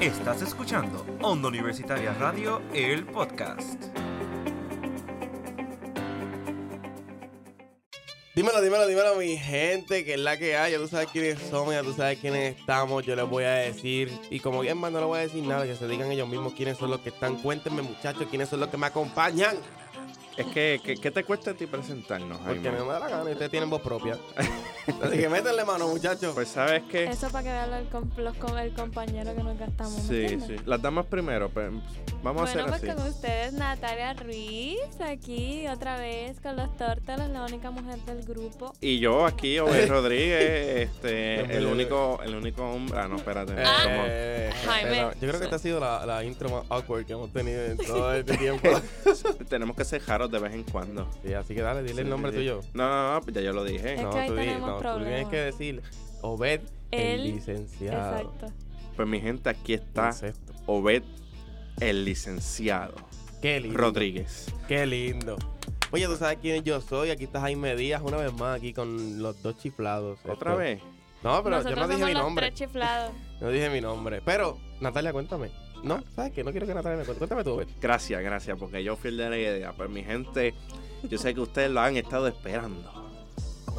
Estás escuchando Onda Universitaria Radio, el podcast. Dímelo, dímelo, dímelo, mi gente, que es la que hay. Ya tú sabes quiénes somos, ya tú sabes quiénes estamos. Yo les voy a decir, y como bien más no les voy a decir nada, que se digan ellos mismos quiénes son los que están. Cuéntenme, muchachos, quiénes son los que me acompañan. Es que, ¿qué, qué te cuesta a ti presentarnos, Porque Jaime? no me da la gana y ustedes tienen voz propia. Así que métanle mano, muchachos. Pues sabes que... Eso para que vean el, com- los com- el compañero que nos gastamos. ¿me Sí, entiendes? sí. Las damas primero, pues vamos bueno, a pues hacer con así. ustedes Natalia Ruiz, aquí otra vez con los tórtolos, la única mujer del grupo. Y yo aquí, Obed Rodríguez, este, el único, el único hombre... Ah, no, espérate. Eh, somos- eh, Jaime. pero yo creo que esta ha sido la, la intro más awkward que hemos tenido en todo este tiempo. tenemos que ser de vez en cuando. Sí, así que dale, dile Sí, el nombre sí. tuyo. No, no, no, ya yo lo dije. Es No, que ahí tú, di- tenemos no, tú tienes que decir Obed, el, El- licenciado. Exacto. Pues mi gente, aquí está Concepto. Obed, el licenciado Qué lindo. Rodríguez. Qué lindo. Oye, tú sabes quién yo soy. Aquí está Jaime Díaz una vez más aquí con los dos chiflados. ¿Otra Esto- vez? No, pero Nosotros yo no dije somos mi los nombre. tres chiflados. No dije mi nombre. Pero, Natalia, cuéntame. No, ¿sabes qué? No quiero que Natalia me cuente. Cuéntame tú, Obed. Gracias, gracias, porque yo fui el de la idea. Pues mi gente, yo sé que ustedes lo han estado esperando.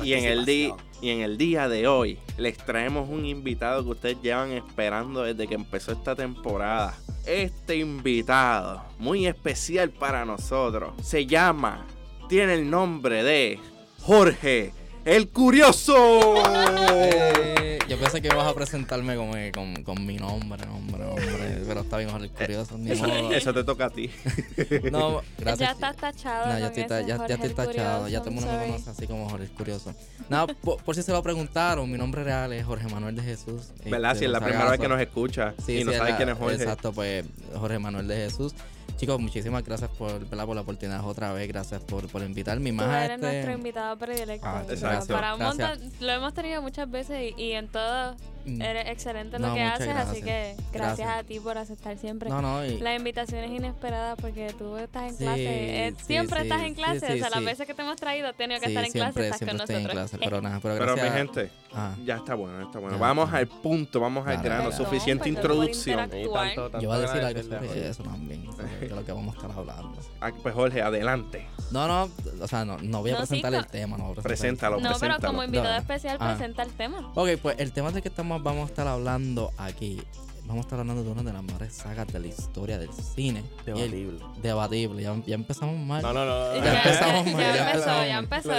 Y en, el di- y en el día de hoy les traemos un invitado que ustedes llevan esperando desde que empezó esta temporada. Este invitado, muy especial para nosotros, se llama, tiene el nombre de Jorge el Curioso. Eh, yo pensé que ibas a presentarme con, con, con mi nombre, nombre, nombre. Pero está bien, Jorge Curioso. Ni Eso, modo. eso te toca a ti. No, gracias. Ya estás tachado. No, ya estoy, ya, ya estoy el tachado. Ya Curioso, todo el mundo me conoce así como Jorge el Curioso. No, por, por si se lo preguntaron, mi nombre real es Jorge Manuel de Jesús. ¿Verdad? Este, Si es la primera vez que nos escucha Sí, y no sabe quién es Jorge. Exacto, pues Jorge Manuel de Jesús. Chicos, muchísimas gracias por, ¿verdad? por la oportunidad otra vez. Gracias por, por invitarme. Tú más a eres este- nuestro invitado predilecto. Ah, exacto. Para un montón, lo hemos tenido muchas veces y, y en todo Mm. Eres excelente en No, lo que haces, así que gracias, Gracias. a ti por aceptar siempre. No, no, y, Las invitaciones inesperadas porque tú estás en Sí, clase. eh, sí, siempre sí, estás en clase. sí, o sea, las veces que te hemos traído, has tenido que sí, estar en siempre, clase, estás siempre con estoy en nosotros. clase. Pero nada, pero mi gente, Ah. ya está bueno, está bueno. Ya, vamos ya. al punto, vamos al grano. dale. Suficiente por introducción. tanto- tanto Yo voy a decir algo sobre eso también, de lo que vamos a estar hablando. Ah, Pues Jorge, adelante. No, no, o sea, no, no voy a No, sí, presentar el tema, no Preséntalo, No, pero como invitado No. especial, Ah. presenta el tema. Ok, pues el tema del que estamos, vamos a estar hablando aquí, vamos a estar hablando de una de las mejores sagas de la historia del cine. El- Debatible. debatible, ya, ya empezamos mal. No, no, no. Ya empezamos mal, ya, ya empezó, ya empezó.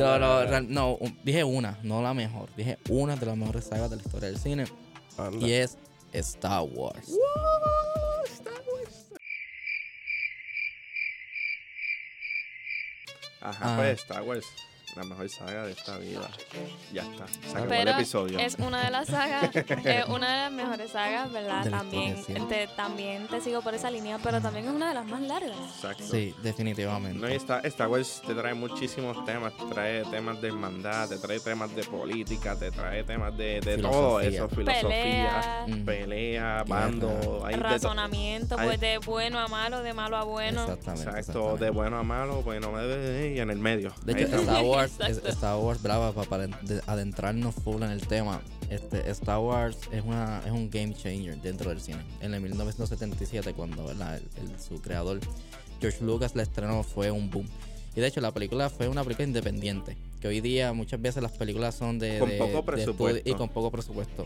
No, no, dije una, no la mejor. Dije una de las mejores sagas de la historia del cine Anda. y es Star Wars. Ajá, Ah. pues Star Wars, la mejor saga de esta vida. Ya está. Se acabó el episodio. es una de las sagas, es una de las mejores sagas, ¿verdad? De También historia, sí. te, también te sigo por esa línea, pero también es una de las más largas. Exacto. Sí, definitivamente. No, y Star, Star Wars te trae muchísimos temas, te trae temas de hermandad, te trae temas de política, te trae temas de, de todo eso, filosofía, Pelea, pelea, bando, hay de razonamiento, hay- pues de bueno a malo, de malo a bueno. Exactamente. Exacto, exactamente. de bueno a malo, bueno y en el medio. De hecho, estamos. Star Wars, Star Wars, brava, pa- para de- adentrarnos full en el tema. Este, Star Wars es, una, es un game changer dentro del cine. En el 1977, cuando ¿verdad? El- el- su creador, George Lucas, la estrenó, fue un boom. Y de hecho, la película fue una película independiente. Que hoy día muchas veces las películas son de. Con de- poco presupuesto. y con poco presupuesto.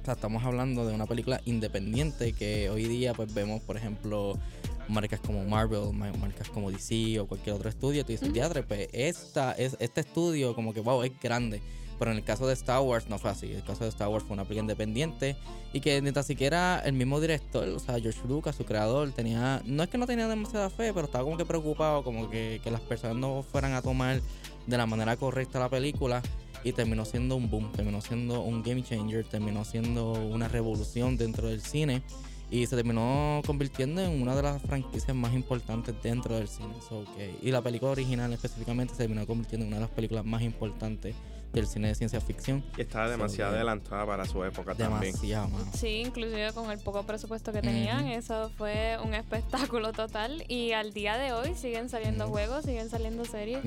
O sea, estamos hablando de una película independiente que hoy día pues vemos, por ejemplo, marcas como Marvel, ma- marcas como DC o cualquier otro estudio. Tú dices, "Diadre, pues esta, es, este estudio como que, wow, es grande. Pero en el caso de Star Wars no fue así. El caso de Star Wars fue una película independiente y que ni tan siquiera el mismo director, o sea, George Lucas, su creador, tenía, no es que no tenía demasiada fe, pero estaba como que preocupado, como que, que las personas no fueran a tomar de la manera correcta la película y terminó siendo un boom, terminó siendo un game changer, terminó siendo una revolución dentro del cine y se terminó convirtiendo en una de las franquicias más importantes dentro del cine. So que- y la película original específicamente se terminó convirtiendo en una de las películas más importantes del cine de ciencia ficción. Y estaba demasiado So, adelantada para su época también. Demasiado, mano. Sí, inclusive con el poco presupuesto que tenían, eso fue un espectáculo total. Y al día de hoy siguen saliendo juegos, siguen saliendo series.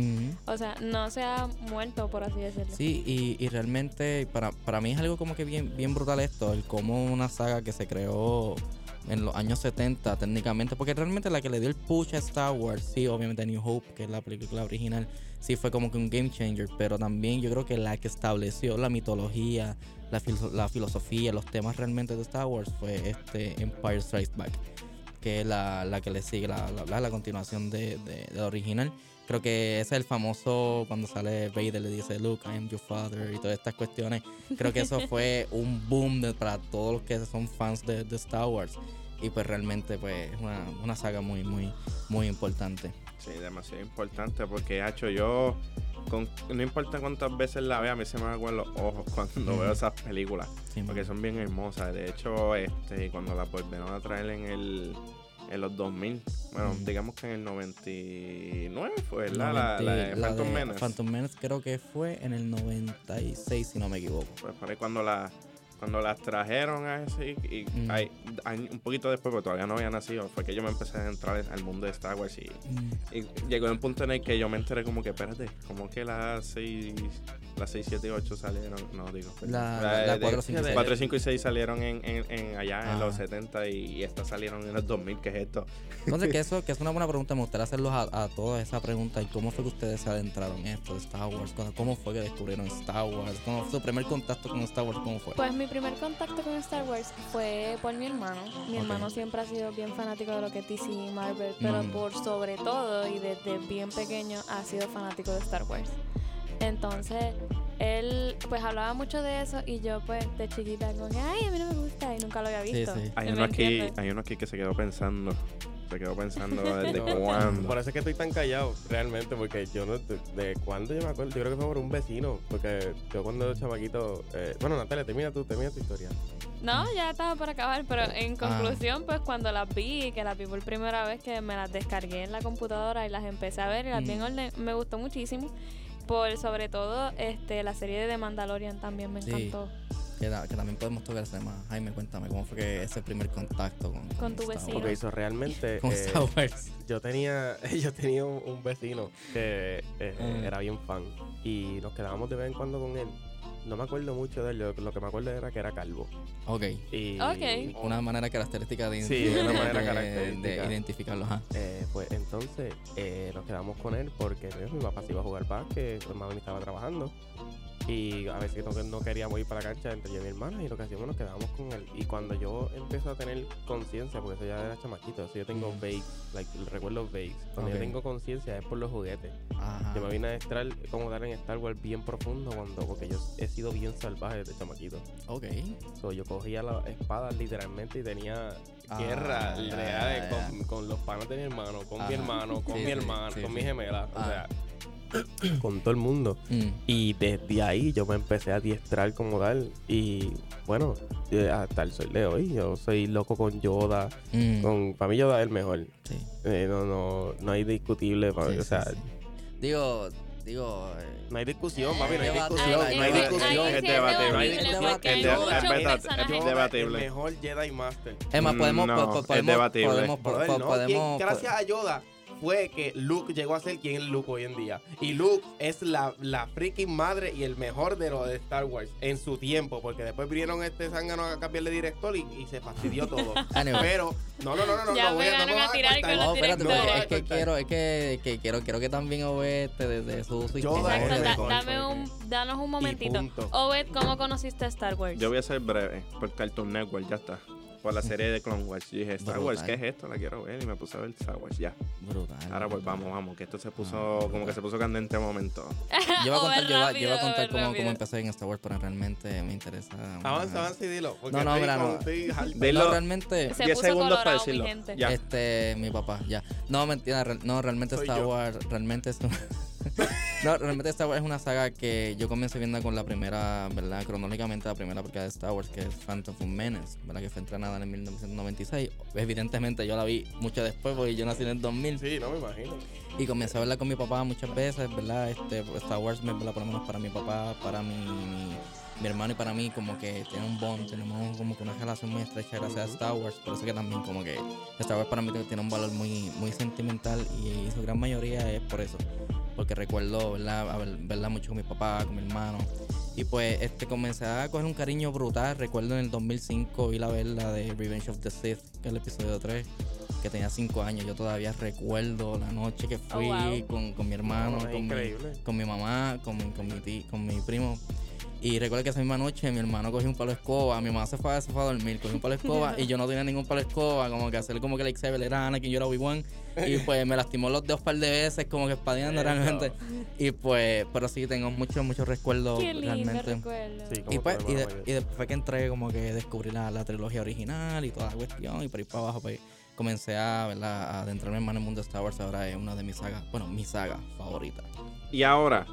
O sea, no se ha muerto, por así decirlo. Sí, y, y realmente para, para mí es algo como que bien, bien brutal esto, el cómo una saga que se creó en los años 70 técnicamente, porque realmente la que le dio el push a Star Wars, sí, obviamente New Hope, que es la película original, sí fue como que un game changer, pero también yo creo que la que estableció la mitología, la, la filosofía, los temas realmente de Star Wars fue este Empire Strikes Back, que es la, la que le sigue, la, la, continuación de, de, original. Creo que ese es el famoso cuando sale Vader le dice Luke, I am your father y todas estas cuestiones. Creo que eso fue un boom de- para todos los que son fans de, de Star Wars. Y pues realmente pues es una, una saga muy, muy, muy importante. Sí, demasiado importante porque, hacho, yo, con, no importa cuántas veces la vea, a mí se me aguan los ojos cuando veo esas películas. Sí, Porque son bien hermosas. De hecho, este, cuando las volvieron a traer en el en los 2000, bueno, digamos que en el 99 fue, ¿verdad? La, la de la Phantom de Menace. Phantom Menace creo que fue en el 96 si no me equivoco. Pues por ahí cuando la cuando las trajeron a ese y, y Mm. ahí, año- un poquito después, porque todavía no había nacido, fue que yo me empecé a entrar al mundo de Star Wars y, Mm, y llegó un punto en el que yo me enteré como que, espérate, como que las 6, las 6, 7 y 8 salieron, no digo. La- la- la de- cuatro, cinco y seis. 4, 5 y 6 salieron en, en, en allá Ah. en los 70 y, y estas salieron en los 2000, ¿qué es esto? Entonces, que eso que es una buena pregunta, me gustaría hacerlos a, a toda esa pregunta. ¿Y cómo fue que ustedes se adentraron en esto de Star Wars? ¿Cómo- ¿Cómo fue que descubrieron Star Wars? ¿Cómo fue su primer contacto con Star Wars? ¿Cómo fue? Pues mi primer contacto con Star Wars fue por mi hermano. Mi hermano siempre ha sido bien fanático de lo que es DC y Marvel, pero Mm. por sobre todo y desde bien pequeño ha sido fanático de Star Wars. Entonces, él pues hablaba mucho de eso y yo pues de chiquita como que, ay, a mí no me gusta y nunca lo había visto. sí. Hay ¿Me uno, aquí, entiendes? hay uno aquí que se quedó pensando, se quedó pensando desde No, cuándo. Por eso es que estoy tan callado, realmente, porque yo no. De, de cuándo yo me acuerdo, yo creo que fue por un vecino, porque yo cuando era chamaquito. eh, bueno, Natalia, termina tu, termina tu historia. No, ya estaba por acabar, pero Ah. en conclusión, pues cuando las vi, que las vi por primera vez, que me las descargué en la computadora y las empecé a ver y las vi en Mm. orden, me gustó muchísimo. Por sobre todo, este, la serie de The Mandalorian también me Sí. encantó. Que, también podemos tocar ese tema. Jaime, cuéntame, ¿cómo fue que ese primer contacto con, Con tu Star vecino. Wars? eso realmente. Con eh, Star Wars. yo tenía yo tenía un, un vecino que eh, Mm. era bien fan y nos quedábamos de vez en cuando con él. No me acuerdo mucho de él, lo, lo que me acuerdo era que era calvo. Ok. Y, Ok. Una manera característica de, Sí, una manera de- característica. de identificarlo. Ajá. Eh, pues entonces eh, nos quedamos con él porque pues, mi papá se iba a jugar básquet, mi mamá estaba trabajando. Y a veces no, no queríamos ir para la cancha entre yo y mi hermana y lo que hacíamos nos quedábamos con él. Y cuando yo empiezo a tener conciencia, porque eso ya era chamaquito, eso yo tengo Ujú. vagues, like, recuerdos vagues. Cuando yo tengo conciencia es por los juguetes. Ajá. Yo me vine a entrar como dar en Star Wars bien profundo cuando, porque yo he sido bien salvaje desde chamaquito. Ok. So, yo cogía las espadas literalmente y tenía Ah, guerra con, con los panos de mi hermano, con mi hermano, con Sí, mi hermano, sí, con sí. mi gemela, o Ah. sea, con todo el mundo. Mm. Y desde ahí yo me empecé a adiestrar como tal. Y bueno, eh, hasta el sol de hoy, yo soy loco con Yoda. Mm. Con, para mí Yoda es el mejor. Sí. Eh, no, no, no hay discutible. para- Sí, o sí, sea, sí. Digo, digo. eh, no hay discusión, papi, no hay discusión. Ay, no hay ay, discusión. ay, Es debatible. No hay Es discusión. debatible, Es el mejor Jedi Master. Es más, podemos, No, po- po- es podemos, debatible. podemos, po- no, gracias a Yoda fue que Luke llegó a ser quien es Luke hoy en día. Y Luke es la, la freaking madre y el mejor de los de Star Wars en su tiempo, porque después vinieron este zángano a cambiarle director y, y se fastidió todo. Pero, no, no, no, no, no, Ya no voy a, no a tirar con los No, espérate, a es que quiero, es que, que quiero, quiero que también Obed te desde su, su Exacto, el da- dame un, danos un momentito. Obed, ¿cómo conociste Star Wars? Yo voy a ser breve, por Cartoon Network, ya está. Por la serie de Clone Wars. Yo dije, Star Wars, ¿qué es esto? La quiero ver y me puse a ver Star Wars, ya. Brutal. Ahora pues brutal. vamos, vamos, que esto se puso, Ah, como que se puso candente de momento. Yo voy a contar, yo yo voy a contar cómo, cómo empecé en Star Wars, pero realmente me interesa. Avanza, avanza y dilo. No, no, mira, no. Dilo. No, realmente. Se 10 puso segundos para mi decirlo. Ya. Este, mi papá, ya. No, mentira, no, realmente Soy Star yo. Wars, realmente es un- No, realmente Star Wars es una saga que yo comencé viendo con la primera, ¿verdad? Cronológicamente la primera película de Star Wars, que es Phantom Menace, ¿verdad? Que fue entrenada en 1996. Evidentemente yo la vi mucho después porque yo nací en el 2000. Sí, no me imagino. Y comencé a verla con mi papá muchas veces, ¿verdad? Este, Star Wars, ¿verdad? por lo menos para mi papá, para mi, mi, mi hermano y para mí, como que tiene un bond, tenemos como que una relación muy estrecha gracias a Star Wars. Por eso que también como que Star Wars para mí tiene un valor muy, muy sentimental y su gran mayoría es por eso. Porque recuerdo, ¿verdad? A ver- verla mucho con mi papá, con mi hermano. Y pues este comencé a coger un cariño brutal. Recuerdo en el 2005 ir a ver la de Revenge of the Sith, que es el episodio 3, que tenía 5 años. Yo todavía recuerdo la noche que fui wow. con, con mi hermano, No, es con, mi, con mi mamá, con mi, con mi, con mi primo. Y recuerdo que esa misma noche mi hermano cogió un palo de escoba, mi mamá se fue, a- se fue a dormir, cogió un palo de escoba y yo no tenía ningún palo de escoba, como que hacerle como que lightsaber era Anakin, yo era Obi-Wan. Y pues me lastimó los dedos un par de veces, como que espadeando Eso. realmente. Y pues, pero sí, tengo muchos, muchos recuerdos Qué lindo realmente. recuerdo. Sí, Y, pues, y, de- después fue que entré como que descubrí la, la trilogía original y toda la cuestión y por ahí para abajo pues comencé a, ¿verdad? a adentrarme más en el mundo de Star Wars ahora es una de mis sagas, bueno, mi saga favorita. Y ahora.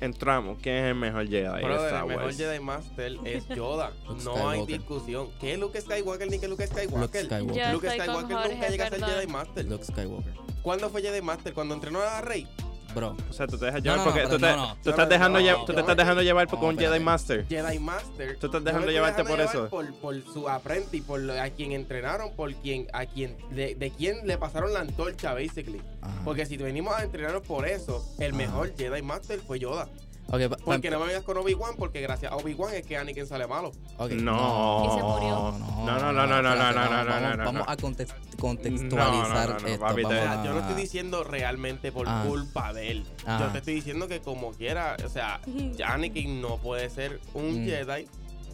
Entramos. ¿Quién es el mejor Jedi Star el mejor? Jedi Master es Yoda. No hay discusión. ¿Qué es Luke Skywalker ni que Luke Skywalker? Luke Skywalker. Luke Skywalker nunca llega a ser. Jedi Master. Luke Skywalker. ¿Cuándo fue Jedi Master? ¿Cuando entrenó a Rey? Bro, O sea, tú te dejas llevar no, porque no, tú, te, no, no. tú No, estás dejando no, lle- no, tú te estás dejando llevar por no, un Jedi. Master. Jedi Master. Tú estás dejando llevarte por llevar eso. Por, por su apprentice, por lo- a quien entrenaron, por quien, a quien, de, de quien le pasaron la antorcha, basically. ajá. Porque si venimos a entrenarnos por eso, el Ajá. mejor Jedi Master fue Yoda. Ok, pa- pa- Porque no me vengas con Obi-Wan, porque gracias a Obi-Wan es que Anakin sale malo. ok, No. Y se murió. No, No, no, no, no, no, no, no, vamos- no, Vamos a context- contextualizar esto. papi, vamos a- yo no estoy diciendo realmente por Ah. culpa de él. Yo Ah. te estoy diciendo que como quiera, o sea, Anakin no puede ser un Mm. Jedi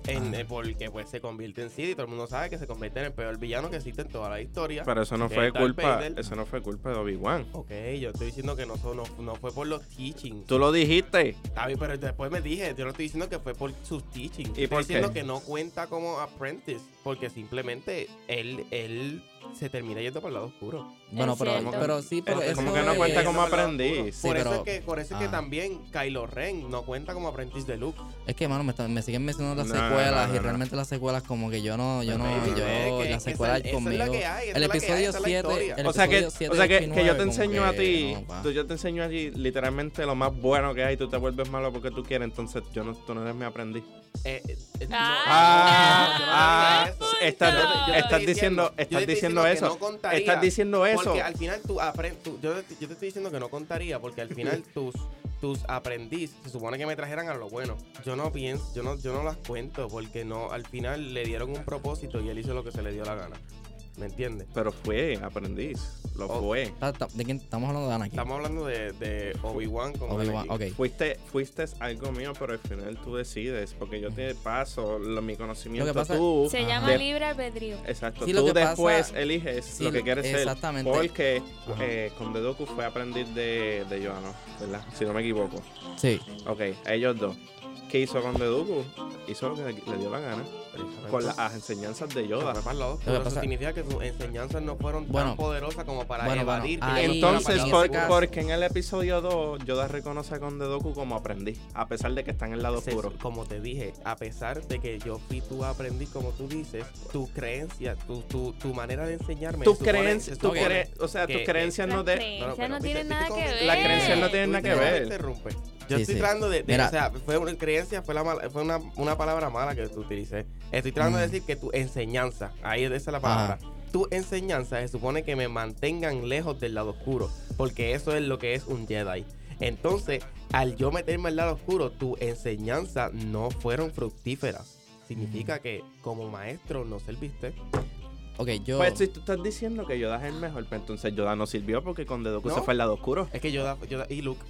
en- eh, porque pues se convierte en Sith y todo el mundo sabe que se convierte en el peor villano que existe en toda la historia. Pero eso no fue Darth culpa, Vader. eso no fue culpa de Obi-Wan. Ok, yo estoy diciendo que no, son- no, no fue por los teachings. Tú lo dijiste. Está bien, pero después me dije, yo no estoy diciendo que fue por sus teachings. ¿Y estoy por diciendo qué? que no cuenta como apprentice, porque simplemente él, él se termina yendo por el lado oscuro. Bueno, Es pero, cierto. pero sí, pero Es eso como que no es- cuenta como aprendiz. Sí, por, eso es que, por eso es que Ah. también Kylo Ren no cuenta como aprendiz de Luke. Es que, mano, me, está- me siguen mencionando las No, no, secuelas no, y no. realmente las secuelas como que yo no, yo no, Baby, yo, las secuelas esa conmigo. esa el es la que hay, episodio esa es la 7, historia. el O sea que, episodio 7, o sea que, 8 y que yo 9 te enseño a ti, no, tú, yo te enseño a ti literalmente lo más bueno que hay y tú te vuelves malo porque tú quieres, entonces yo no, tú no eres mi aprendiz. Eh, no, Ah, no ah, estás- diciendo- estás diciendo eso. no Estás diciendo eso. Porque al final tú aprendes. Yo, te- yo te estoy diciendo que no contaría porque al final tus, tus aprendiz se supone que me trajeran a lo bueno. Yo no pienso, yo no, yo no las cuento porque no, al final le dieron un propósito y él hizo lo que se le dio la gana. ¿Me entiendes? Pero fue aprendiz, lo Oh. fue. Ta- ¿De quién estamos hablando de Anakin? Estamos hablando de, de Obi-Wan con Obi-Wan, Anakin. ok. Fuiste, fuiste algo mío, pero al final tú decides, porque yo te paso lo- mi conocimiento, Lo que pasa- tú... Se llama de- libre albedrío. Exacto, Sí, tú pasa- después eliges Sí, lo que quieres ser. exactamente. Porque Ajá. eh, Conde Doku fue aprendiz de, de Yoda, ¿no? ¿Verdad? Si no me equivoco. Sí. Ok, ellos dos. ¿Qué hizo Conde Doku? Hizo lo que le dio la gana. Con las enseñanzas de Yoda. Lo Eso significar que sus enseñanzas no fueron Bueno. tan poderosas como para Bueno, bueno, evadir. ahí- que Entonces, en ese por- caso- porque en el episodio 2, Yoda reconoce a Conde Doku como aprendiz, a pesar de que está en el lado oscuro. como te dije, a pesar de que yo fui tu aprendiz, como tú dices, tu creencia, tu, tu, tu manera de enseñarme. Creencias, se tu cre- o sea, tus creencias no de... no viste- tienen nada que te- ver. Las creencias no tienen nada que no ver. Yo Sí, estoy sí. tratando de, de- Mira. o sea, fue una creencia, fue, la mala- fue una, una palabra mala que tú utilicé. Estoy tratando de Mm. decir que tu enseñanza, ahí esa es la palabra. Tu enseñanza se supone que me mantengan lejos del lado oscuro, porque eso es lo que es un Jedi. Entonces, al yo meterme al lado oscuro, tu enseñanza no fueron fructíferas. Significa que como maestro no serviste. Ok, yo. Pues si tú estás diciendo que Yoda es el mejor, pues entonces Yoda no sirvió porque Conde Doku No. se fue al lado oscuro. Es que yo, yo y Luke.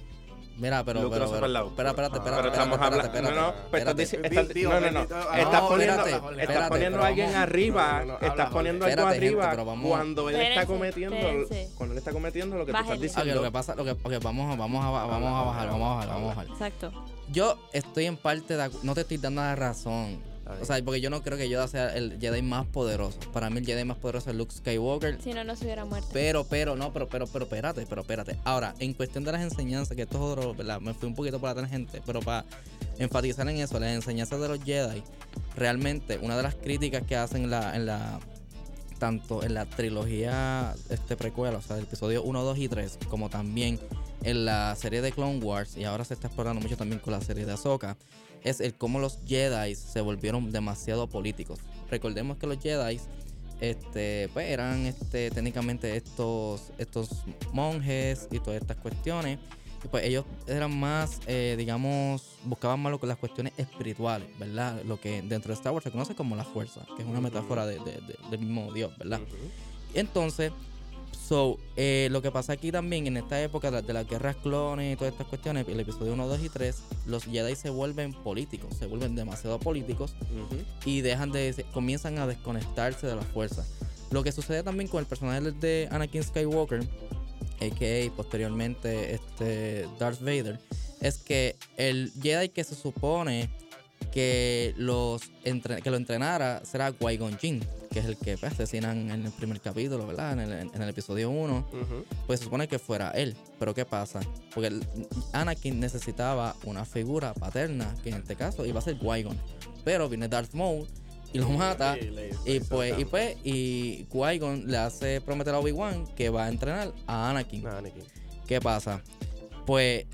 Mira, pero. Luke pero, pero- espera, oscuro. espérate, Ah, espérate. Pero estamos hablando... No, no, Digo, no, no, no. ah, Estás no, poniendo, espérate, estás poniendo pero a alguien arriba, No, no, no, estás habla, poniendo algo arriba pero vamos- cuando él está cometiendo, cuando él está cometiendo lo que tú estás Bájenle. Ok, lo diciendo. que pasa, lo que, ok, vamos, a- vamos, a, vamos a bajar, vamos a bajar, vamos a bajar. Exacto. Yo estoy en parte de no te estoy dando la razón. O sea, porque yo no creo que Yoda sea el Jedi más poderoso. Para mí el Jedi más poderoso es Luke Skywalker. Si no, no se hubiera muerto. Pero, pero, no, pero, pero, pero, espérate, pero, espérate. Ahora, en cuestión de las enseñanzas, que esto es otro, ¿verdad? Me fui un poquito por la tangente, pero para enfatizar en eso, las enseñanzas de los Jedi, realmente, una de las críticas que hacen en la, en la tanto en la trilogía este precuela, o sea, el episodio 1, 2 y 3, como también en la serie de Clone Wars, y ahora se está explorando mucho también con la serie de Ahsoka, es el cómo los Jedi se volvieron demasiado políticos. Recordemos que los Jedi este, pues eran este, técnicamente estos, estos monjes y todas estas cuestiones. Y pues ellos eran más, eh, digamos, buscaban más lo que las cuestiones espirituales, ¿verdad? Lo que dentro de Star Wars se conoce como la fuerza, que es una metáfora de, de- de- del mismo Dios, ¿verdad? Entonces, so, eh, lo que pasa aquí también, en esta época de, las guerras clones y todas estas cuestiones, el episodio 1, 2 y 3, los Jedi se vuelven políticos, se vuelven demasiado políticos y dejan de comienzan a desconectarse de la fuerza. Lo que sucede también con el personaje de Anakin Skywalker, a.k.a. posteriormente este Darth Vader, es que el Jedi que se supone que los entre- que lo entrenara será Qui-Gon Jinn, que es el que pues, asesinan en el primer capítulo, ¿verdad? En el, en el episodio 1 Ujú. pues se supone que fuera él. Pero ¿qué pasa? Porque el- Anakin necesitaba una figura paterna, que en este caso iba a ser Qui-Gon. Pero viene Darth Maul y lo mata. Y le- Y le pues, y pues, y Qui-Gon le hace prometer a Obi-Wan que va a entrenar a Anakin. Anakin. ¿Qué pasa? Pues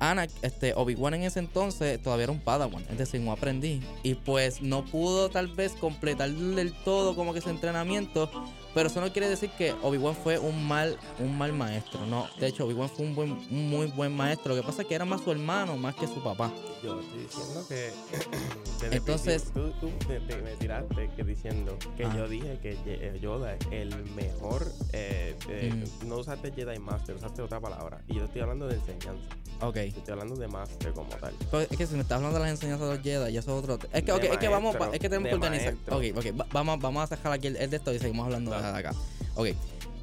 Ana, este, Obi-Wan en ese entonces todavía era un Padawan, es decir, un aprendiz. Y pues no pudo tal vez completar del todo como que su entrenamiento. Pero eso no quiere decir que Obi-Wan fue un mal, un mal maestro. No, de hecho, Obi-Wan fue un, buen, un muy buen maestro. Lo que pasa es que era más su hermano más que su papá. Yo estoy diciendo que. desde Entonces- Tú, tú te- te- me tiraste que diciendo que Ah. yo dije que eh, Yoda es el mejor. eh, de- Mm. No usaste Jedi Master, usaste otra palabra. Y yo estoy hablando de enseñanza. Ok. Estoy hablando de Master como tal. Pero es que si me estás hablando de las enseñanzas de los Jedi, ya eso es otro. Es que, ok, De es que vamos, es que tenemos que organizar. maestro. Ok, ok, va- vamos, vamos a dejar aquí el, el de esto y seguimos hablando Claro. acá. Ok,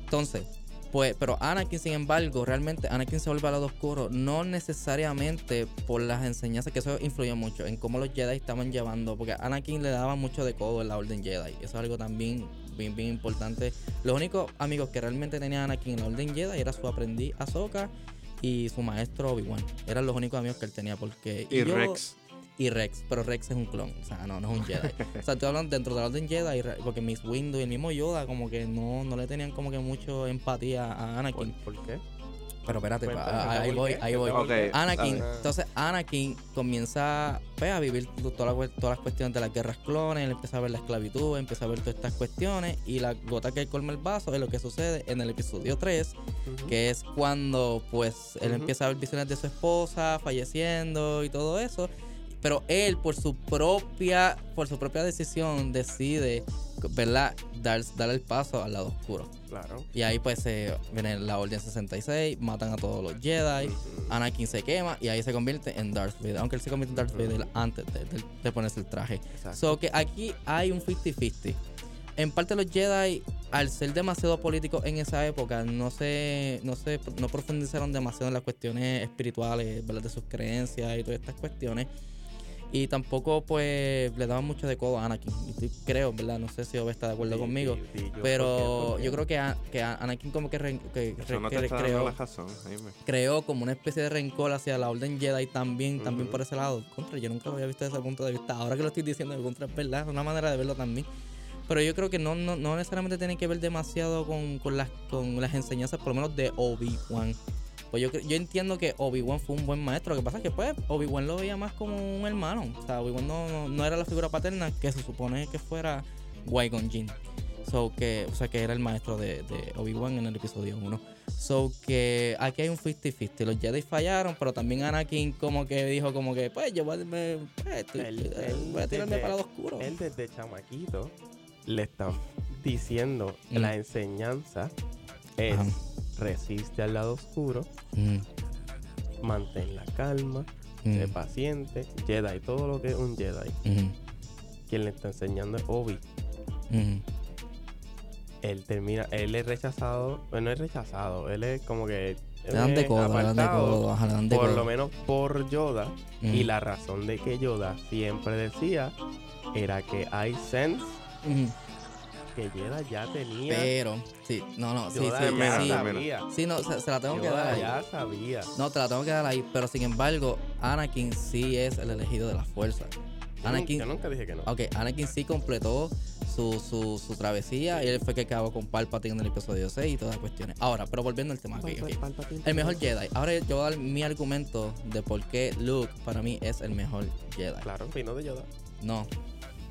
entonces, pues, pero Anakin, sin embargo, realmente Anakin se vuelve al lado oscuro, no necesariamente por las enseñanzas, que eso influyó mucho en cómo los Jedi estaban llevando, porque Anakin le daba mucho de codo en la Orden Jedi. Eso es algo también bien, bien importante. Los únicos amigos que realmente tenía Anakin en la Orden Jedi era su aprendiz Ahsoka y su maestro Obi-Wan. Eran los únicos amigos que él tenía porque... Y yo- Rex. Y Rex, pero Rex es un clon, o sea, no, no es un Jedi. o sea, estoy hablando dentro de la Orden Jedi, porque Miss Windu y el mismo Yoda como que no, no le tenían como que mucho empatía a ¿Por, Anakin. por qué? Pero espérate, Pues, pa- pues, ahí ¿por voy, ahí voy. Anakin, Ah. entonces Anakin comienza pues, a vivir to- toda la cue- todas las cuestiones de las guerras clones, él empieza a ver la esclavitud, empieza a ver todas estas cuestiones y la gota que colma el vaso es lo que sucede en el episodio 3, Ujú. que es cuando pues él empieza a ver visiones de su esposa falleciendo y todo eso pero él por su propia por su propia decisión decide verdad dar, dar el paso al lado oscuro Claro. y ahí pues se viene la orden 66 matan a todos los Jedi. Anakin se quema y ahí se convierte en Darth Vader aunque él se convierte en Darth. Vader antes de, de- de ponerse el traje Exacto. So que aquí hay un 50-50. En parte los Jedi, al ser demasiado políticos en esa época, no se, no se no profundizaron demasiado en las cuestiones espirituales, ¿verdad? De sus creencias y todas estas cuestiones. Y tampoco pues le daban mucho de codo a Anakin. Creo, ¿verdad? No sé si Ove está de acuerdo Sí, conmigo. sí, sí, yo- pero ¿por qué? ¿Por qué? yo creo que, a- que a- Anakin como que, re- que, Eso no que creó, la razón, creó como una especie de rencor hacia la Orden Jedi también, también Ujú. por ese lado. Contra, yo nunca lo había visto desde ese punto de vista. Ahora que lo estoy diciendo, de contra es verdad, es una manera de verlo también. Pero yo creo que no, no, no necesariamente tiene que ver demasiado con, con las, con las enseñanzas, por lo menos de Obi-Wan. Pues yo, yo entiendo que Obi-Wan fue un buen maestro. Lo que pasa es que pues Obi-Wan lo veía más como un hermano. O sea, Obi-Wan no, no, no era la figura paterna que se supone que fuera Qui-Gon Jinn. So que, o sea, que era el maestro de, de Obi-Wan en el episodio 1. So que aquí hay un 50-50. Los Jedi fallaron, pero también Anakin como que dijo como que, pues yo voy a, me- pues, estoy- voy a tirarme desde- para lado oscuro. Él desde chamaquito le está diciendo Mm. la enseñanza es Ajá. Resiste al lado oscuro, Mm, mantén la calma, mm, sé paciente, Jedi, todo lo que es un Jedi. mm, Quien le está enseñando es Obi. mm. Él termina, él es rechazado, bueno, no es rechazado, él es como que Le dan de es codo, le dan de apartado, codo, ajá, le dan de por codo. lo menos por Yoda. Mm. Y la razón de que Yoda siempre decía era que hay sense Ujú. Que Yoda ya tenía. Pero, sí, no, no, sí, sí, sí. sabía. Sí, no, se, se la tengo que dar ahí. ya sabía. No, te la tengo que dar ahí. Pero sin embargo, Anakin sí es el elegido de la fuerza. Anakin, Yo nunca dije que no. ok, Anakin sí completó su, su, su travesía y él fue que acabó con Palpatine en el episodio 6 y todas las cuestiones. Ahora, pero volviendo al tema, ok, ok. Palpatine. El mejor Jedi. Ahora yo voy a dar mi argumento de por qué Luke para mí es el mejor Jedi. Claro, vino de Yoda. No.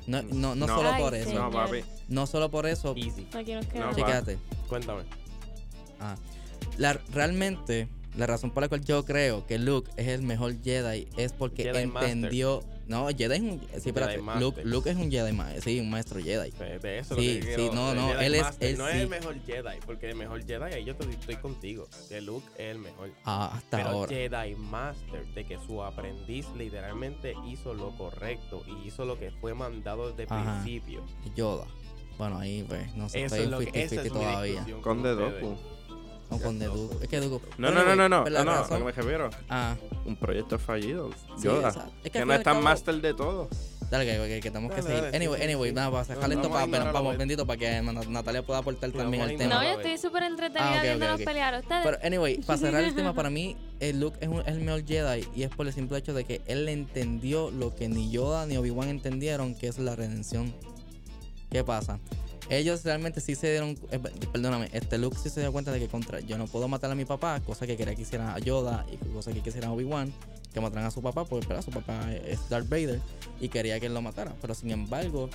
No, no, no, No. solo Ay, por eso. No, Señor. papi. No solo por eso. Easy. Aquí nos quedamos. Cuéntame. Ah, la, realmente, la razón por la cual yo creo que Luke es el mejor Jedi es porque Jedi Master. No, Jedi es un. Sí, espérate. Master. Luke, Luke es un Jedi, sí, un maestro Jedi. De, eso Sí, lo que sí, quiero- no, no, Jedi él es- él No es sí. el mejor Jedi, porque el mejor Jedi, ahí yo te- estoy contigo. Que Luke es el mejor. Ah, hasta Pero ahora. Jedi Master, de que su aprendiz literalmente hizo lo correcto y hizo lo que fue mandado desde el Ajá. principio. Yoda. Bueno, ahí pues, no sé, Eso estoy es lo que esa 50-50 es todavía. discusión Con de ustedes. Doku. No, con Dooku. Es que Dooku. No, no, no, no, no, no, no, a me refiero. Ah, Un proyecto fallido. Yoda. Es que no es tan master de todo. Dale, que, que, que tenemos que seguir. dale, anyway, sí, anyway, sí. nada, para sacar No, esto a para, para, pues. bendito, para que Nat- Natalia pueda aportar también a el tema. No, yo estoy súper entretenida Ah, ok, ok, viéndonos ok. pelear. Ustedes. Pero, anyway, para cerrar el tema, para mí, el Luke es, un- es el mejor Jedi y es por el simple hecho de que él entendió lo que ni Yoda ni Obi-Wan entendieron, que es la redención. ¿Qué pasa? Ellos realmente sí se dieron, eh, perdóname, este Luke sí se dio cuenta de que contra, yo no puedo matar a mi papá, cosa que quería que hicieran a Yoda y cosa que quisieran a Obi-Wan, que mataran a su papá, porque su papá es Darth Vader y quería que él lo matara. Pero sin embargo,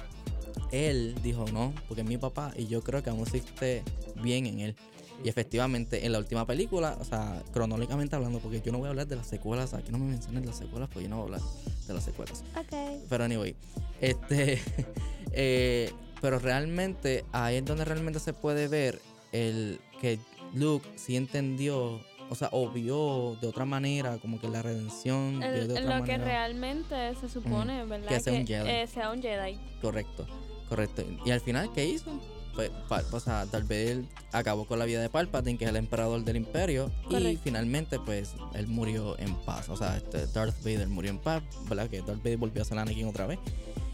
él dijo no, porque es mi papá y yo creo que aún existe bien en él. Y efectivamente, en la última película, o sea, cronológicamente hablando, porque yo no voy a hablar de las secuelas, aquí no me mencionen las secuelas, porque yo no voy a hablar de las secuelas. Ok. Pero anyway, este, eh, pero realmente ahí es donde realmente se puede ver el que Luke sí entendió, o sea, o vio de otra manera, como que la redención vio El- de otra lo que realmente se supone, ¿verdad? que sea un Jedi. eh, sea un Jedi. Correcto, correcto. Y al final, ¿qué hizo? Pues, o sea, Darth Vader acabó con la vida de Palpatine, que es el emperador del imperio, y finalmente, pues, él murió en paz. O sea, este, Darth Vader murió en paz, ¿verdad? Que Darth Vader volvió a ser Anakin otra vez.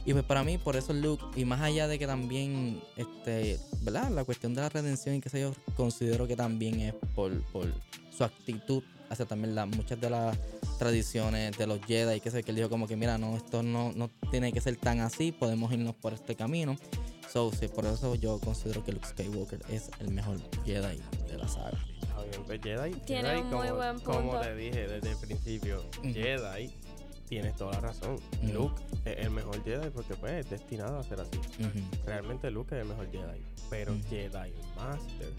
Y pues para mí, por eso Luke, y más allá de que también, este, ¿verdad? La cuestión de la redención y qué sé yo, considero que también es por, por su actitud hacia también la, muchas de las tradiciones de los Jedi, y que sé que él dijo como que, mira, no, esto no, no tiene que ser tan así, podemos irnos por este camino. So, sí, por eso yo considero que Luke Skywalker es el mejor Jedi de la saga. Pues Jedi, Tiene un como, muy buen como te dije desde el principio. Jedi, tienes toda la razón. Ujú. Luke es el mejor Jedi porque pues es destinado a ser así. Realmente Luke es el mejor Jedi. Pero Ujú. Jedi Master,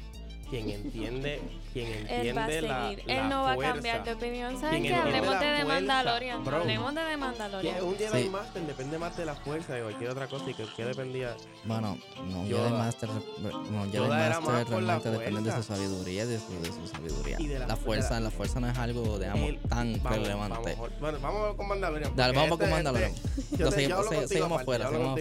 quien entiende, quien Él va a entiende la, seguir. la Él no va a fuerza. cambiar de opinión. ¿Saben Quien qué? entiende Hablemos de The fuerza, Mandalorian. bro. Hablemos de The Que Mandalorian. un Jedi Sí. Master depende más de la fuerza de cualquier otra cosa y que, que dependía. Bueno, no, Yoda. Jedi Master, no, Jedi Yoda era Master más por la realmente depende de su sabiduría, de su, de su sabiduría. Y de la- la, de fuerza, la- la fuerza no es algo, digamos, Él- tan vamos, relevante. Vamos, bueno, vamos con Mandalorian. Dale, vamos con este- Mandalorian. este- yo Lo te- seguimos- seguimos seguimos.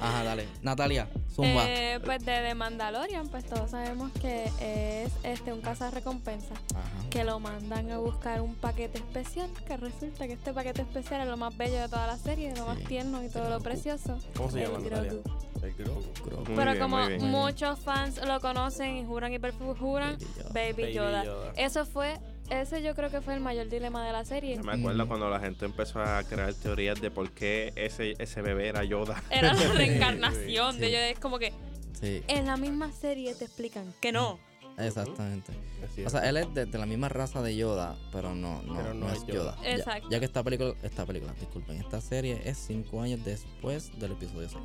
Ajá, dale. Natalia, zumba. Eh, pues de The Mandalorian, pues todos sabemos que es este un recompensa Ajá. que lo mandan a buscar un paquete especial, que resulta que este paquete especial es lo más bello de toda la serie, lo más tierno y todo lo precioso. ¿Cómo se el llama Natalia? Grogu. El Grogu. Pero bien, como muchos fans lo conocen y juran y perjuran, Baby Yoda. Baby, Yoda. Yoda. Eso fue, ese yo creo que fue el mayor dilema de la serie. Yo me acuerdo Mm. cuando la gente empezó a crear teorías de por qué ese, ese bebé era Yoda. Era la reencarnación Sí. de ellos. Es como que Sí, en la misma serie te explican que no. Exactamente. Así O sea, él es de, de la misma raza de Yoda, pero no, no, Pero no no es Yoda. Exacto. Ya, que esta película, esta película, disculpen, esta serie es cinco años después del episodio 6.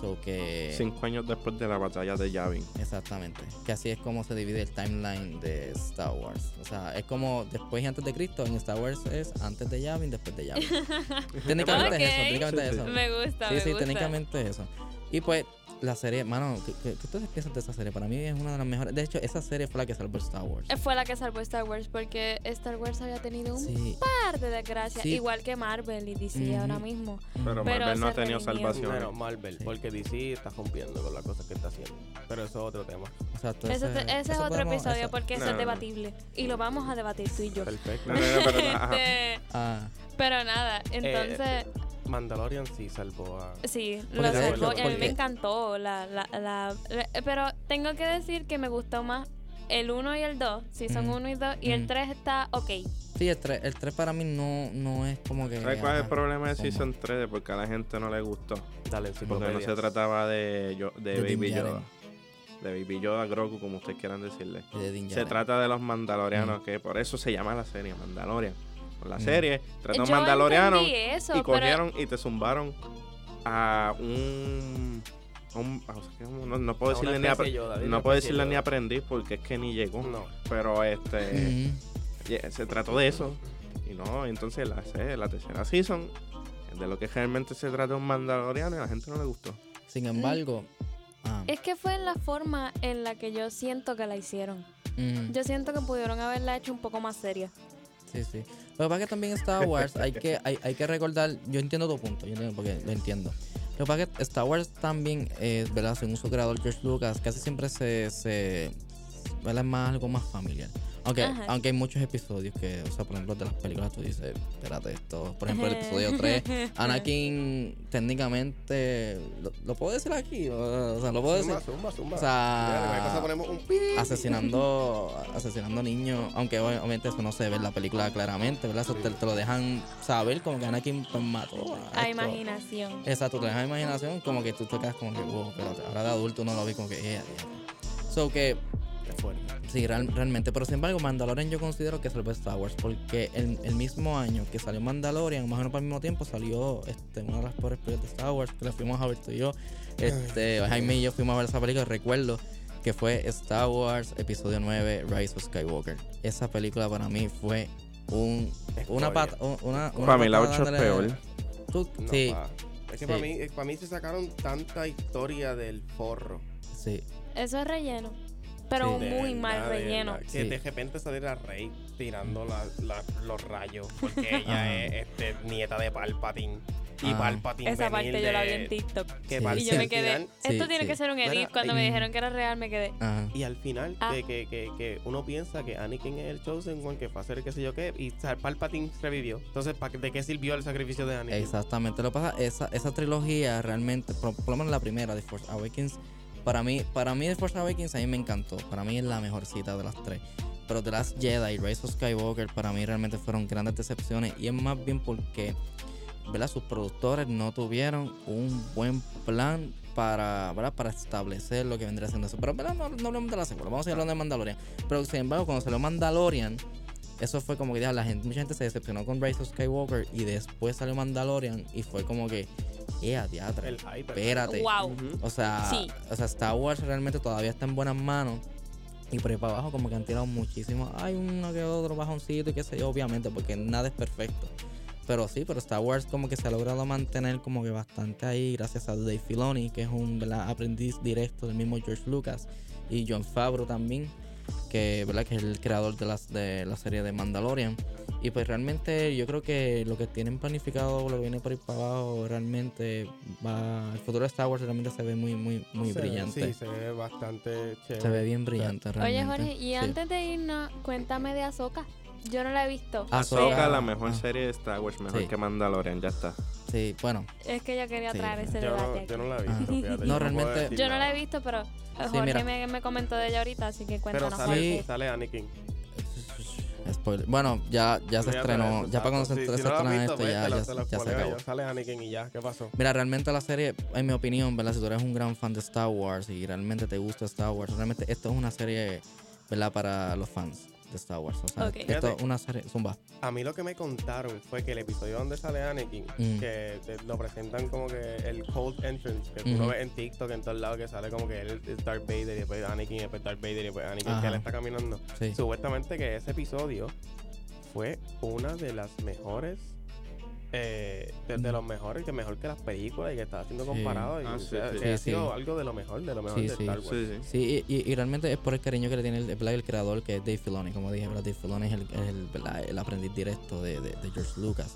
So que. Cinco años después de la batalla de Yavin. Exactamente. Que así es como se divide el timeline de Star Wars. O sea, es como después y antes de Cristo. En Star Wars es antes de Yavin, después de Yavin. técnicamente es eso, técnicamente es Sí, sí. eso. Me gusta, Sí, me sí, gusta. técnicamente es eso. Y pues, la serie, mano, ¿qué, qué, qué ustedes piensan de esa serie? Para mí es una de las mejores. De hecho, esa serie fue la que salvó Star Wars. Eh, Fue la que salvó Star Wars porque Star Wars había tenido un Sí, par de desgracias, Sí. igual que Marvel y DC Ujú. ahora mismo. Pero, Pero Marvel no ha tenido salvación. Bueno, Marvel, Sí. porque DC está rompiendo con las cosas que está haciendo. Pero eso es otro tema. exacto. Ese, ese es eso otro podemos- episodio eso- porque eso No, es no. debatible. Y lo vamos a debatir tú y yo. Perfecto. No, no, no, pero. Este, Ah, pero nada, Eh, entonces Mandalorian sí salvó a. Sí, Porque lo salvó y a mí me porque- encantó. La, la, la, la- pero tengo que decir que me gustó más el 1 y el 2, si son Ujú. 1 y 2, y el Ujú. 3 está ok. Sí, el 3, el 3 para mí no, no es como que. ¿Sabes cuál es el problema de Season 3? De Porque a la gente no le gustó. Dale, Porque enciclopedia. no se trataba de, yo- de Baby Yoda. De Baby Yoda, Grogu, como ustedes quieran decirle. de Se trata de los mandalorianos, que por eso se llama la serie Mandalorian. La Mm. serie, tratan Yo mandalorianos eso, y pero cogieron y te zumbaron a un... a no, no puedo A decirle ni especie apre- Yoda, dile no puedo decirle ni aprendiz porque es que ni llegó. No. Pero este yeah, se trató de eso. Y no, entonces la, la tercera season de lo que realmente se trata un mandaloriano y a la gente no le gustó. Sin embargo. ah, es que fue en la forma en la que yo siento que la hicieron. Yo siento que pudieron haberla hecho un poco más seria. Sí, sí. Lo que pasa es que también Star Wars hay que, hay, hay que recordar, yo entiendo tu punto, yo entiendo porque lo entiendo. Lo que pasa es que Star Wars también, eh, ¿verdad? Según su creador George Lucas, casi siempre se, se ¿verdad? Es más algo más familiar. Aunque, Ajá. aunque hay muchos episodios que, o sea, por ejemplo, de las películas tú dices, espérate esto. Por ejemplo, el episodio 3, Anakin técnicamente, ¿lo, lo puedo decir aquí? O sea, lo puedo decir. Zumba, zumba, zumba. O sea, cosa ponemos un pi. asesinando asesinando niños, aunque ob- obviamente eso no se ve en la película claramente, ¿verdad? Eso te, te lo dejan saber como que Anakin pues, mató a A esto. imaginación. Exacto, te dejan imaginación como que tú te quedas como que, wow, espérate, ahora de adulto no lo vi como que, eh, So que, fuerte. sí, real- realmente, pero sin embargo, Mandalorian yo considero que salvó Star Wars porque el, el mismo año que salió Mandalorian, más o menos para el mismo tiempo, salió este, una de las peores películas de Star Wars que la fuimos a ver tú y yo. Este, Jaime y yo fuimos a ver esa película, recuerdo que fue Star Wars Episodio 9 Rise of Skywalker. Esa película para mí fue un una pata, un- una, una Para mí la patada 8 es peor. Tú- No, sí, pa. Es que Sí. para mí, eh, para mí se sacaron tanta historia del forro. sí. Eso es relleno. Pero Sí. De muy mal verdad, relleno. Que Sí. de repente saliera Rey tirando la- la- los rayos. Porque ella es este, nieta de Palpatine. Y Ajá. Palpatine Esa parte yo la vi en TikTok. que Sí. Pal- Y yo me quedé. final- Esto Sí, tiene sí. que ser un edit. Cuando me y- dijeron que era real, me quedé. Ajá. Y al final, Ah. de que, que, que uno piensa que Anakin es el Chosen One, que fue a hacer qué sé yo qué, y o sea, Palpatine revivió. Entonces, ¿pa- ¿de qué sirvió el sacrificio de Anakin? Exactamente. Lo que pasa, esa, esa trilogía realmente, por, por lo menos la primera de Force Awakens, para mí, para mí The Force Awakens a mí me encantó. Para mí es la mejor cita de las tres. Pero The Last Jedi y Rise of Skywalker para mí realmente fueron grandes decepciones. Y es más bien porque, ¿verdad? Sus productores no tuvieron un buen plan para, ¿verdad? para establecer lo que vendría siendo eso. Pero ¿verdad? No, no hablemos de la secuela, vamos a ir hablando de Mandalorian. Pero sin embargo, cuando salió Mandalorian, eso fue como que ya mucha gente se decepcionó con Rise of Skywalker y después salió Mandalorian y fue como que, eh, teatro, El hype. espérate. Wow. O sea, Sí. o sea, Star Wars realmente todavía está en buenas manos. Y por ahí para abajo como que han tirado muchísimo. Hay uno que otro bajoncito y qué sé yo, obviamente, porque nada es perfecto. Pero sí, pero Star Wars como que se ha logrado mantener como que bastante ahí gracias a Dave Filoni, que es un ¿verdad? aprendiz directo del mismo George Lucas. Y John Favreau también, que, ¿verdad? que es el creador de, las, de la serie de Mandalorian. Y pues realmente yo creo que lo que tienen planificado, lo que viene por ahí para abajo, realmente va... El futuro de Star Wars realmente se ve muy, muy, muy Se- brillante. Sí, se ve bastante chévere. Se ve bien brillante Oye, realmente. Jorge, y Sí. antes de irnos, cuéntame de Ahsoka. Yo no la he visto. Ahsoka. La mejor Ah. serie de Star Wars, mejor Sí. que Mandalorian, ya está. Sí, bueno, Es que yo quería Sí. traer ese Yo debate no, aquí. yo no la he visto, fíjate, No, yo realmente- no la he visto, pero Jorge mira. me, me comentó de ella ahorita, así que Pero cuéntanos. sale, Sí. Sale Anakin. spoiler. Bueno, ya, ya se estrenó. eso, Ya para cuando se, se Si- estrena esto, ya, ya, se acabó. Sale Anakin y ya, ¿qué pasó? Mira, realmente la serie, en mi opinión, ¿verdad? Si tú eres un gran fan de Star Wars y realmente te gusta Star Wars, realmente esto es una serie, ¿verdad? Para los fans de Star Wars. O sea, esto es una serie. Zumba. A mí lo que me contaron fue que el episodio donde sale Anakin, Mm. que te- lo presentan como que el cold entrance, que tú lo ves en TikTok en todos lados, que sale como que él es Darth Vader y después Anakin y después Darth Vader y después Anakin, Ajá. que él está caminando. Sí. Supuestamente que ese episodio fue una de las mejores, eh, de, de los mejores, que mejor que las películas y que estaba siendo Sí. comparado. Y, Ah, o sí, sea, sí. que ha sido sí. algo de lo mejor, de lo mejor Sí, de sí. Star Wars. Sí, sí. Sí, y, y- realmente es por el cariño que le tiene el, ¿verdad? el creador, que es Dave Filoni. Como dije, ¿verdad? Dave Filoni es el, es el, el aprendiz directo de, de- de George Lucas.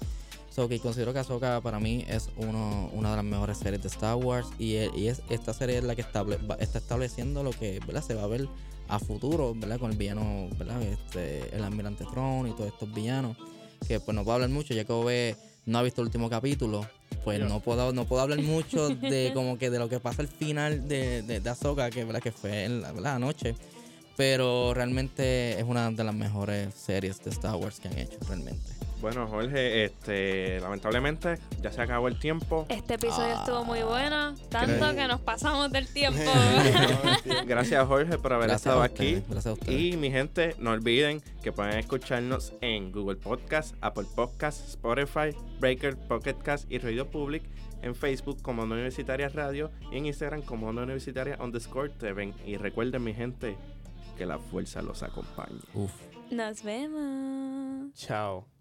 So, que considero que Ahsoka para mí es uno, una de las mejores series de Star Wars. Y, e- y es, esta serie es la que estable, va- está estableciendo lo que ¿verdad? se va a ver a futuro, ¿verdad? Con el villano, ¿verdad? Este, el almirante Throne y todos estos villanos. Que pues no puedo hablar mucho, ya que Ove no ha visto el último capítulo. pues no puedo, no puedo hablar mucho de como que de lo que pasa al final de, de, de Ahsoka, que, ¿verdad? que fue en la, ¿verdad? anoche. Pero realmente es una de las mejores series de Star Wars que han hecho, realmente. Bueno, Jorge, este, lamentablemente ya se acabó el tiempo. Este episodio estuvo muy bueno, tanto que nos pasamos del tiempo. Gracias, Jorge, por haber Gracias estado a aquí. gracias a ustedes. Y mi gente, no olviden que pueden escucharnos en Google Podcast, Apple Podcast, Spotify, Breaker, Pocket Cast y Radio Public. En Facebook como Onda Universitaria Radio y en Instagram como Onda Universitaria underscore TV. Y recuerden, mi gente, que la fuerza los acompañe. Uf. Nos vemos. Chao.